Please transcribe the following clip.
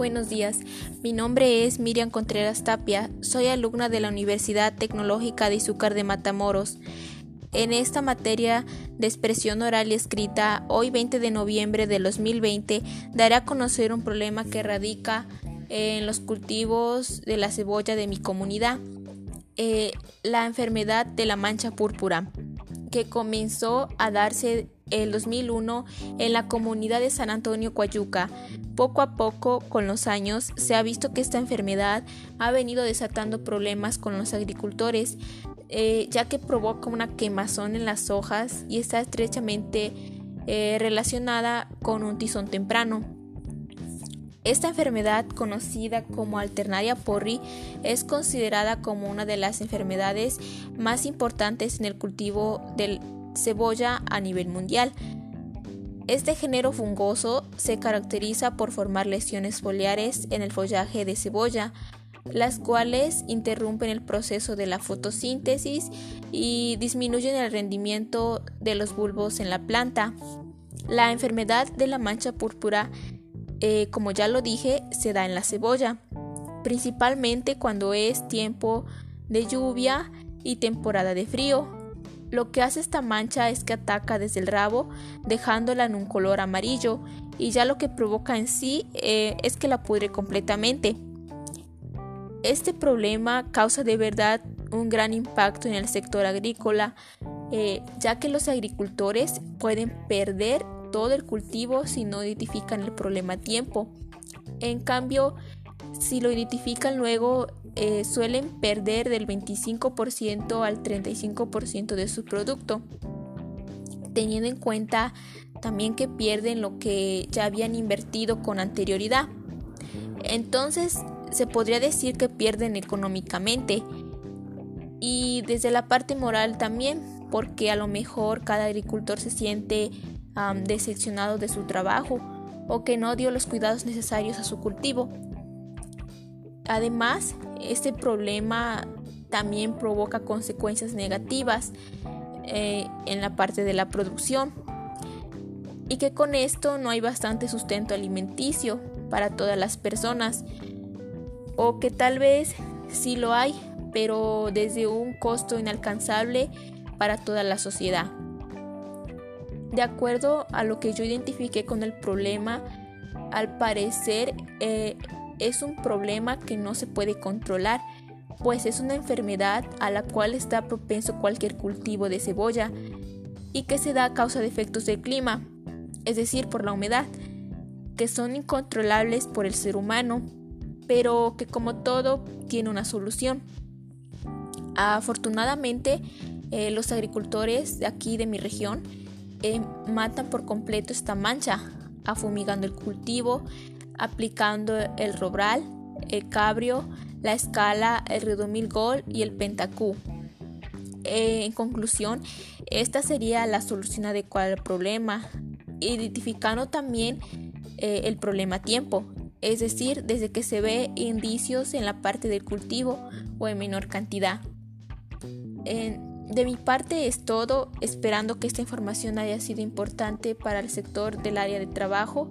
Buenos días, mi nombre es Miriam Contreras Tapia, soy alumna de la Universidad Tecnológica de Izúcar de Matamoros. En esta materia de expresión oral y escrita, hoy 20 de noviembre de 2020, daré a conocer un problema que radica en los cultivos de la cebolla de mi comunidad, eh, la enfermedad de la mancha púrpura, que comenzó a darse el 2001 en la comunidad de San Antonio Coayuca. Poco a poco, con los años, se ha visto que esta enfermedad ha venido desatando problemas con los agricultores, eh, ya que provoca una quemazón en las hojas y está estrechamente eh, relacionada con un tizón temprano. Esta enfermedad, conocida como alternaria porri, es considerada como una de las enfermedades más importantes en el cultivo del cebolla a nivel mundial. Este género fungoso se caracteriza por formar lesiones foliares en el follaje de cebolla, las cuales interrumpen el proceso de la fotosíntesis y disminuyen el rendimiento de los bulbos en la planta. La enfermedad de la mancha púrpura, eh, como ya lo dije, se da en la cebolla, principalmente cuando es tiempo de lluvia y temporada de frío. Lo que hace esta mancha es que ataca desde el rabo, dejándola en un color amarillo, y ya lo que provoca en sí eh, es que la pudre completamente. Este problema causa de verdad un gran impacto en el sector agrícola, eh, ya que los agricultores pueden perder todo el cultivo si no identifican el problema a tiempo. En cambio, si lo identifican luego, eh, suelen perder del 25% al 35% de su producto, teniendo en cuenta también que pierden lo que ya habían invertido con anterioridad. Entonces, se podría decir que pierden económicamente y desde la parte moral también, porque a lo mejor cada agricultor se siente decepcionado de su trabajo o que no dio los cuidados necesarios a su cultivo. Además, este problema también provoca consecuencias negativas eh, en la parte de la producción y que con esto no hay bastante sustento alimenticio para todas las personas o que tal vez sí lo hay pero desde un costo inalcanzable para toda la sociedad. De acuerdo a lo que yo identifiqué con el problema, al parecer eh, es un problema que no se puede controlar, pues es una enfermedad a la cual está propenso cualquier cultivo de cebolla y que se da a causa de efectos del clima, es decir, por la humedad, que son incontrolables por el ser humano, pero que como todo tiene una solución. Afortunadamente, eh, los agricultores de aquí de mi región eh, matan por completo esta mancha, afumigando el cultivo, aplicando el Robral, el Cabrio, la escala, el Redomil Gol y el Pentacú. Eh, en conclusión, esta sería la solución adecuada al problema, identificando también eh, el problema a tiempo, es decir, desde que se ve indicios en la parte del cultivo o en menor cantidad. de mi parte es todo, esperando que esta información haya sido importante para el sector del área de trabajo.